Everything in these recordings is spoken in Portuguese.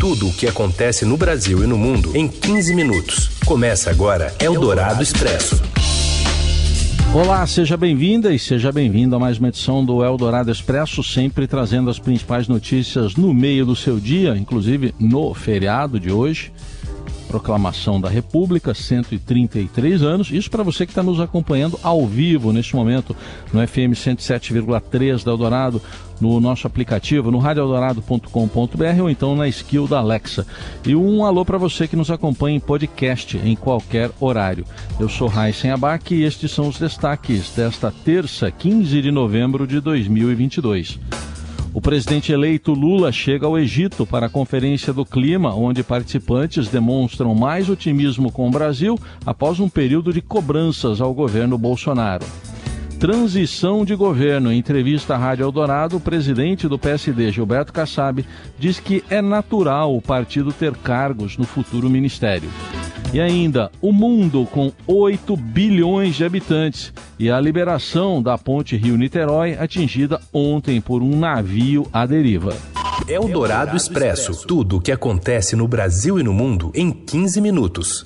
Tudo o que acontece no Brasil e no mundo em 15 minutos. Começa agora Eldorado Expresso. Olá, seja bem-vinda e seja bem-vindo a mais uma edição do Eldorado Expresso, sempre trazendo as principais notícias no meio do seu dia, inclusive no feriado de hoje. Proclamação da República, 133 anos. Isso para você que está nos acompanhando ao vivo neste momento no FM 107,3 da Eldorado, no nosso aplicativo, no radioeldorado.com.br ou então na skill da Alexa. E um alô para você que nos acompanha em podcast em qualquer horário. Eu sou Raíssen Abac e estes são os destaques desta terça, 15 de novembro de 2022. O presidente eleito Lula chega ao Egito para a Conferência do Clima, onde participantes demonstram mais otimismo com o Brasil após um período de cobranças ao governo Bolsonaro. Transição de governo. Em entrevista à Rádio Eldorado, o presidente do PSD, Gilberto Kassab, diz que é natural o partido ter cargos no futuro ministério. E ainda, o mundo com 8 bilhões de habitantes e a liberação da ponte Rio-Niterói atingida ontem por um navio à deriva. É o Dourado Expresso. Tudo o que acontece no Brasil e no mundo em 15 minutos.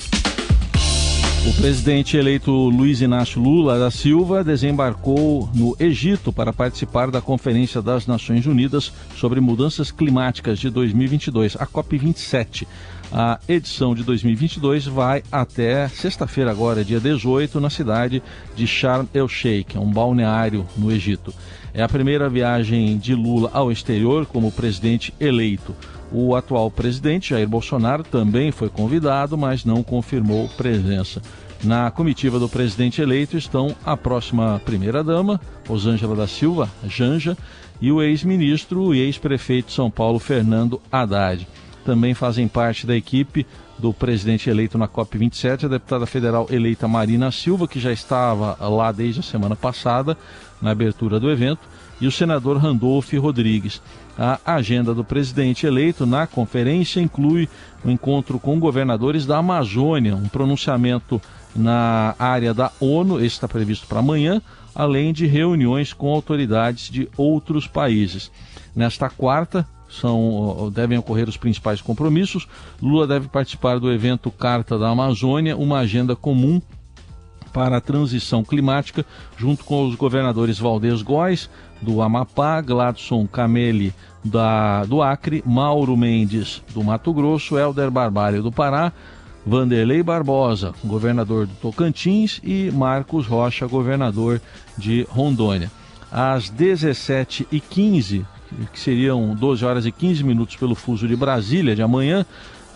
O presidente eleito Luiz Inácio Lula da Silva desembarcou no Egito para participar da Conferência das Nações Unidas sobre Mudanças Climáticas de 2022, a COP27. A edição de 2022 vai até sexta-feira, agora, dia 18, na cidade de Sharm el-Sheikh, um balneário no Egito. É a primeira viagem de Lula ao exterior como presidente eleito. O atual presidente, Jair Bolsonaro, também foi convidado, mas não confirmou presença. Na comitiva do presidente eleito estão a próxima primeira-dama, Rosângela da Silva, Janja, e o ex-ministro e ex-prefeito de São Paulo, Fernando Haddad também fazem parte da equipe do presidente eleito na COP27, a deputada federal eleita Marina Silva, que já estava lá desde a semana passada, na abertura do evento, e o senador Randolph Rodrigues. A agenda do presidente eleito na conferência inclui o um encontro com governadores da Amazônia, um pronunciamento na área da ONU, esse está previsto para amanhã, além de reuniões com autoridades de outros países. Nesta quarta, são, devem ocorrer os principais compromissos. Lula deve participar do evento Carta da Amazônia, uma agenda comum para a transição climática, junto com os governadores Valdez Góes, do Amapá, Gladson Cameli, da, do Acre, Mauro Mendes, do Mato Grosso, Helder Barbalho, do Pará, Vanderlei Barbosa, governador do Tocantins, e Marcos Rocha, governador de Rondônia. Às 17h15, que seriam 12 horas e 15 minutos pelo fuso de Brasília de amanhã,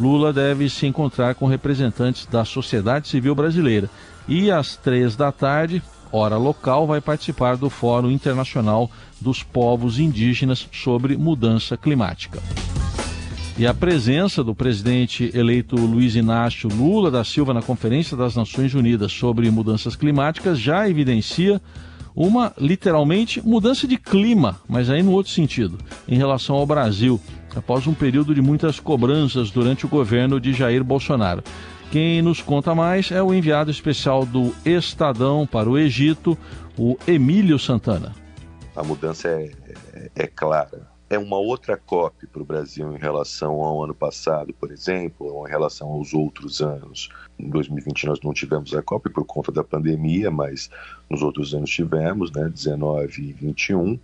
Lula deve se encontrar com representantes da sociedade civil brasileira. E às três da tarde, hora local, vai participar do Fórum Internacional dos Povos Indígenas sobre Mudança Climática. E a presença do presidente eleito Luiz Inácio Lula da Silva na Conferência das Nações Unidas sobre Mudanças Climáticas já evidencia uma, literalmente, mudança de clima, mas aí no outro sentido, em relação ao Brasil, após um período de muitas cobranças durante o governo de Jair Bolsonaro. Quem nos conta mais é o enviado especial do Estadão para o Egito, o Emílio Santana. A mudança é, é, é clara é uma outra COP para o Brasil em relação ao ano passado, por exemplo, ou em relação aos outros anos. Em 2020 nós não tivemos a COP por conta da pandemia, mas nos outros anos tivemos, né, 19 e 21.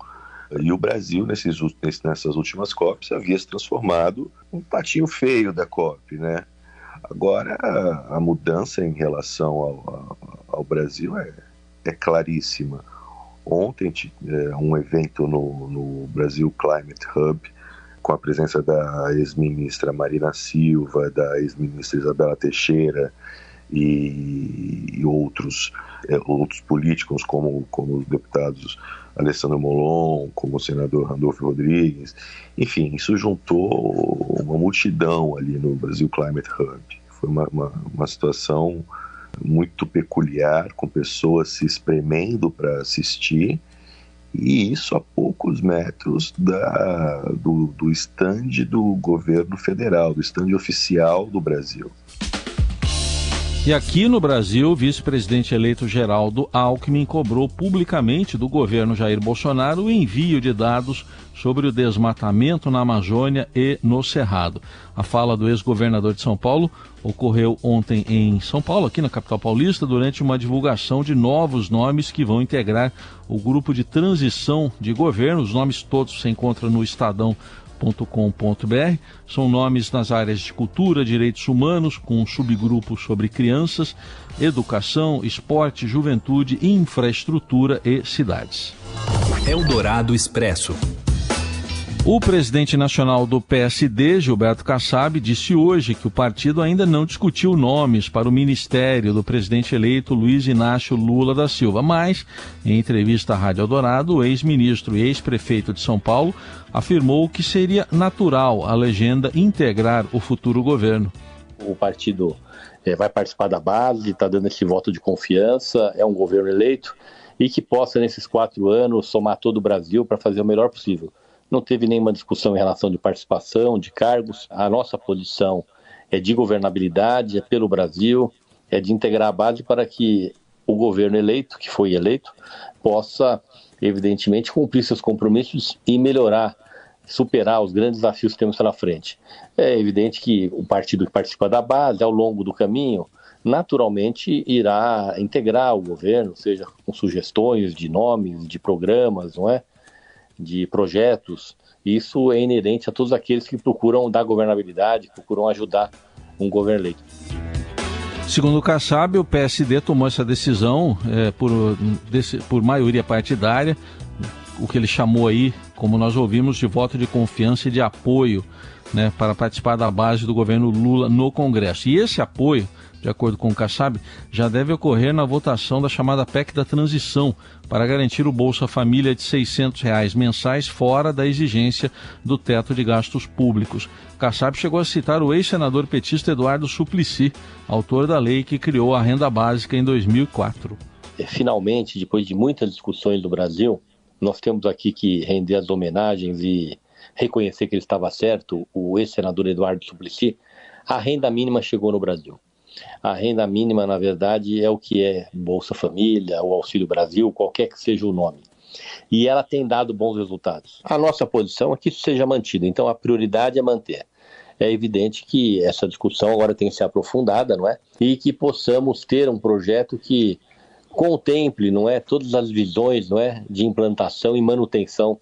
E o Brasil, nesses, nessas últimas COPs, havia se transformado um patinho feio da COP, né? Agora, a, mudança em relação ao, ao, ao Brasil é, é claríssima ontem é, um evento no, no Brasil Climate Hub com a presença da ex-ministra Marina Silva, da ex-ministra Isabela Teixeira e, e outros, é, outros políticos, como, como os deputados Alessandro Molon, como o senador Randolfo Rodrigues. Enfim, isso juntou uma multidão ali no Brasil Climate Hub. Foi uma, uma, uma situação muito peculiar, com pessoas se espremendo para assistir, e isso a poucos metros da, do, do estande do governo federal, do estande oficial do Brasil. E aqui no Brasil, o vice-presidente eleito Geraldo Alckmin cobrou publicamente do governo Jair Bolsonaro o envio de dados sobre o desmatamento na Amazônia e no Cerrado. A fala do ex-governador de São Paulo ocorreu ontem em São Paulo, aqui na capital paulista, durante uma divulgação de novos nomes que vão integrar o grupo de transição de governo. Os nomes todos se encontram no Estadão com.br São nomes nas áreas de cultura, direitos humanos, com um sobre crianças, educação, esporte, juventude, infraestrutura e cidades. Eldorado Expresso. O presidente nacional do PSD, Gilberto Kassab, disse hoje que o partido ainda não discutiu nomes para o ministério do presidente eleito Luiz Inácio Lula da Silva, mas, em entrevista à Rádio Eldorado, o ex-ministro e ex-prefeito de São Paulo afirmou que seria natural a legenda integrar o futuro governo. O partido é, vai participar da base, está dando esse voto de confiança, é um governo eleito e que possa, nesses quatro anos, somar todo o Brasil para fazer o melhor possível não teve nenhuma discussão em relação de participação, de cargos. A nossa posição é de governabilidade, é pelo Brasil, é de integrar a base para que o governo eleito, que foi eleito, possa, evidentemente, cumprir seus compromissos e melhorar, superar os grandes desafios que temos pela frente. É evidente que o partido que participa da base, ao longo do caminho, naturalmente irá integrar o governo, seja com sugestões de nomes, de programas, não é? De projetos. Isso é inerente a todos aqueles que procuram dar governabilidade, procuram ajudar um governo eleito. Segundo o Kassab, o PSD tomou essa decisão é, por, desse, por maioria partidária, o que ele chamou aí, como nós ouvimos, de voto de confiança e de apoio né, para participar da base do governo Lula no Congresso. E esse apoio de acordo com o Kassab, já deve ocorrer na votação da chamada PEC da transição, para garantir o Bolsa Família de 600 reais mensais fora da exigência do teto de gastos públicos. Kassab chegou a citar o ex-senador petista Eduardo Suplicy, autor da lei que criou a renda básica em 2004. Finalmente, depois de muitas discussões do Brasil, nós temos aqui que render as homenagens e reconhecer que ele estava certo, o ex-senador Eduardo Suplicy, a renda mínima chegou no Brasil. A renda mínima, na verdade, é o que é Bolsa Família, o Auxílio Brasil, qualquer que seja o nome. E ela tem dado bons resultados. A nossa posição é que isso seja mantido, então a prioridade é manter. É evidente que essa discussão agora tem que ser aprofundada, não é? E que possamos ter um projeto que contemple, não é, todas as visões, não é, de implantação e manutenção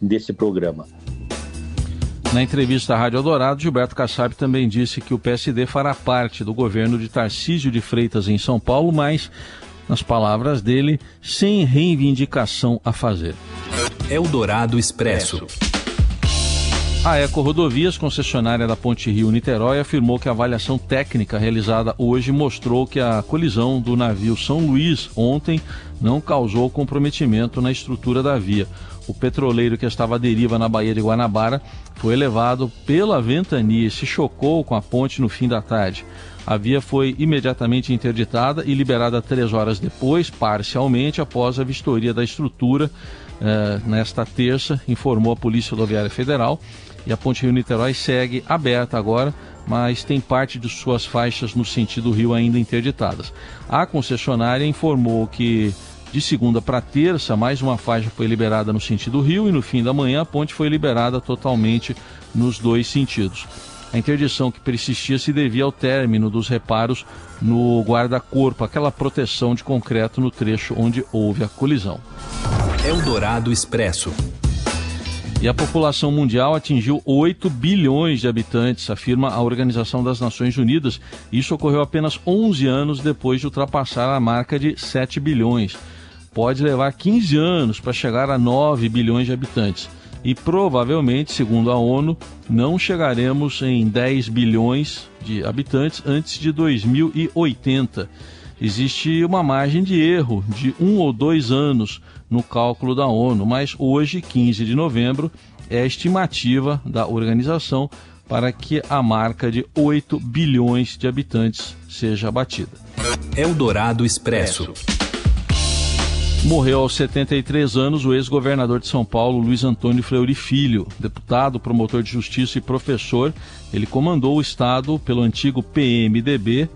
desse programa. Na entrevista à Rádio Eldorado, Gilberto Kassab também disse que o PSD fará parte do governo de Tarcísio de Freitas em São Paulo, mas, nas palavras dele, sem reivindicação a fazer. Eldorado Expresso. A Eco Rodovias, concessionária da Ponte Rio-Niterói, afirmou que a avaliação técnica realizada hoje mostrou que a colisão do navio São Luís ontem não causou comprometimento na estrutura da via o petroleiro que estava à deriva na Baía de Guanabara foi levado pela ventania e se chocou com a ponte no fim da tarde. A via foi imediatamente interditada e liberada três horas depois, parcialmente, após a vistoria da estrutura. Eh, nesta terça, informou a Polícia Rodoviária Federal. E a Ponte Rio-Niterói segue aberta agora, mas tem parte de suas faixas no sentido rio ainda interditadas. A concessionária informou que de segunda para terça, mais uma faixa foi liberada no sentido rio e no fim da manhã a ponte foi liberada totalmente nos dois sentidos. A interdição que persistia se devia ao término dos reparos no guarda-corpo, aquela proteção de concreto no trecho onde houve a colisão. Eldorado Expresso. E a população mundial atingiu 8 bilhões de habitantes, afirma a Organização das Nações Unidas. Isso ocorreu apenas 11 anos depois de ultrapassar a marca de 7 bilhões pode levar 15 anos para chegar a 9 bilhões de habitantes. E provavelmente, segundo a ONU, não chegaremos em 10 bilhões de habitantes antes de 2080. Existe uma margem de erro de um ou dois anos no cálculo da ONU, mas hoje, 15 de novembro, é a estimativa da organização para que a marca de 8 bilhões de habitantes seja batida. Eldorado Expresso. Morreu aos 73 anos o ex-governador de São Paulo, Luiz Antônio Fleury Filho, deputado, promotor de justiça e professor. Ele comandou o estado pelo antigo PMDB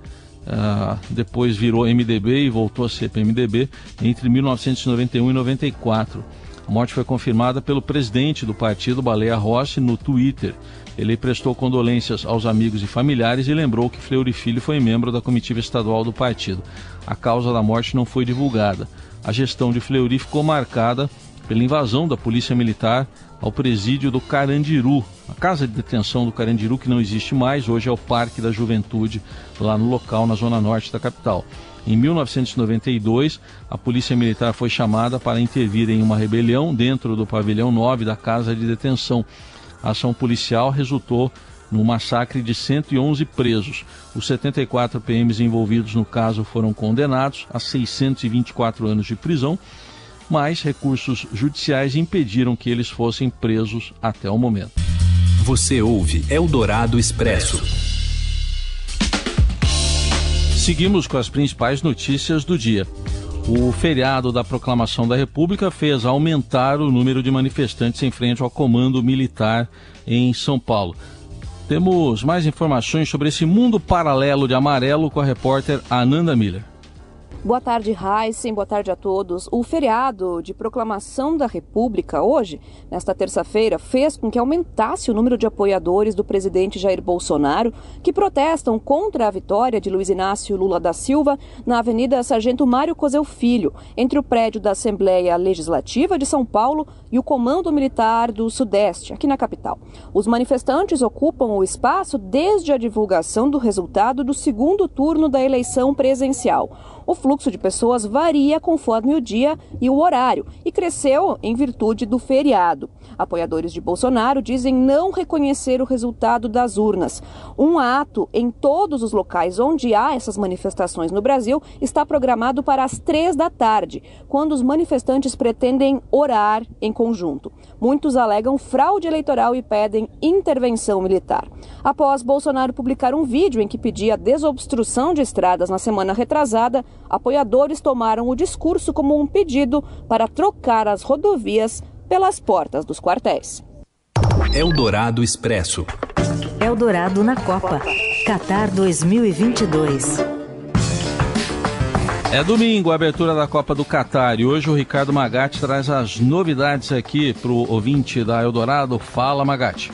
uh, depois virou MDB e voltou a ser PMDB entre 1991 e 94. A morte foi confirmada pelo presidente do partido, Baleia Rossi, no Twitter. Ele prestou condolências aos amigos e familiares e lembrou que Fleury Filho foi membro da comitiva estadual do partido. A causa da morte não foi divulgada. A gestão de Fleury ficou marcada pela invasão da Polícia Militar ao presídio do Carandiru, a casa de detenção do Carandiru, que não existe mais, hoje é o Parque da Juventude, lá no local, na zona norte da capital. Em 1992, a Polícia Militar foi chamada para intervir em uma rebelião dentro do pavilhão 9 da casa de detenção. A ação policial resultou no massacre de 111 presos. Os 74 PMs envolvidos no caso foram condenados a 624 anos de prisão mas recursos judiciais impediram que eles fossem presos até o momento. Você ouve Eldorado Expresso. Seguimos com as principais notícias do dia. O feriado da proclamação da República fez aumentar o número de manifestantes em frente ao comando militar em São Paulo. Temos mais informações sobre esse mundo paralelo de amarelo com a repórter Ananda Miller. Boa tarde, Heisen. Boa tarde a todos. O feriado de proclamação da República hoje, nesta terça-feira, fez com que aumentasse o número de apoiadores do presidente Jair Bolsonaro que protestam contra a vitória de Luiz Inácio Lula da Silva na Avenida Sargento Mário Cosel Filho, entre o prédio da Assembleia Legislativa de São Paulo e o Comando Militar do Sudeste, aqui na capital. Os manifestantes ocupam o espaço desde a divulgação do resultado do segundo turno da eleição presencial. O fluxo de pessoas varia conforme o dia e o horário e cresceu em virtude do feriado. Apoiadores de Bolsonaro dizem não reconhecer o resultado das urnas. Um ato em todos os locais onde há essas manifestações no Brasil está programado para as três da tarde, quando os manifestantes pretendem orar em conjunto. Muitos alegam fraude eleitoral e pedem intervenção militar. Após Bolsonaro publicar um vídeo em que pedia desobstrução de estradas na semana retrasada, apoiadores tomaram o discurso como um pedido para trocar as rodovias pelas portas dos quartéis. Eldorado Expresso. Eldorado na Copa. Qatar 2022. É domingo, a abertura da Copa do Catar e hoje o Ricardo Magatti traz as novidades aqui para o ouvinte da Eldorado. Fala, Magatti.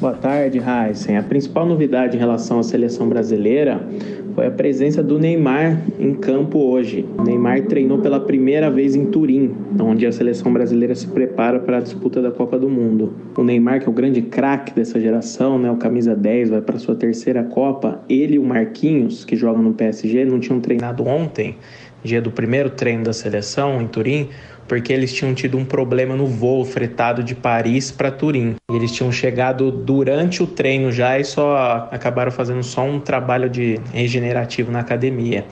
Boa tarde, Heisen. A principal novidade em relação à seleção brasileira foi a presença do Neymar em campo hoje. O Neymar treinou pela primeira vez em Turim, onde a seleção brasileira se prepara para a disputa da Copa do Mundo. O Neymar, que é o grande craque dessa geração, né, o camisa 10, vai para sua terceira Copa. Ele e o Marquinhos, que jogam no PSG, não tinham treinado ontem, dia do primeiro treino da seleção em Turim, porque eles tinham tido um problema no voo fretado de Paris para Turim. E eles tinham chegado durante o treino já e só acabaram fazendo só um trabalho de regenerativo na academia.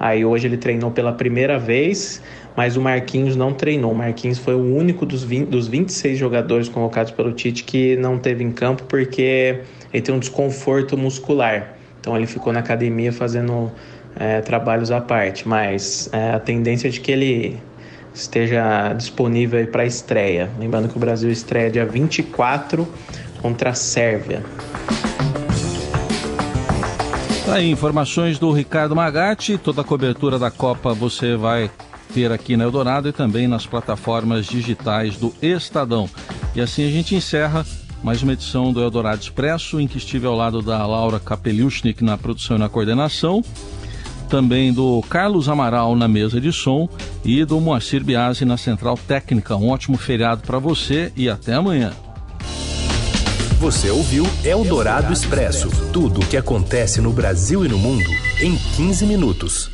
Aí hoje ele treinou pela primeira vez, mas o Marquinhos não treinou. O Marquinhos foi o único dos, 20, dos 26 jogadores convocados pelo Tite que não teve em campo porque ele tem um desconforto muscular. Então ele ficou na academia fazendo é, trabalhos à parte, mas é, a tendência é de que ele esteja disponível para estreia. Lembrando que o Brasil estreia dia 24 contra a Sérvia. Tá aí, informações do Ricardo Magatti. Toda a cobertura da Copa você vai ter aqui na Eldorado e também nas plataformas digitais do Estadão. E assim a gente encerra mais uma edição do Eldorado Expresso, em que estive ao lado da Laura Kapeliushnik na produção e na coordenação também do Carlos Amaral na mesa de som e do Moacir Biasi na central técnica. Um ótimo feriado para você e até amanhã. Você ouviu Eldorado Expresso tudo o que acontece no Brasil e no mundo em 15 minutos.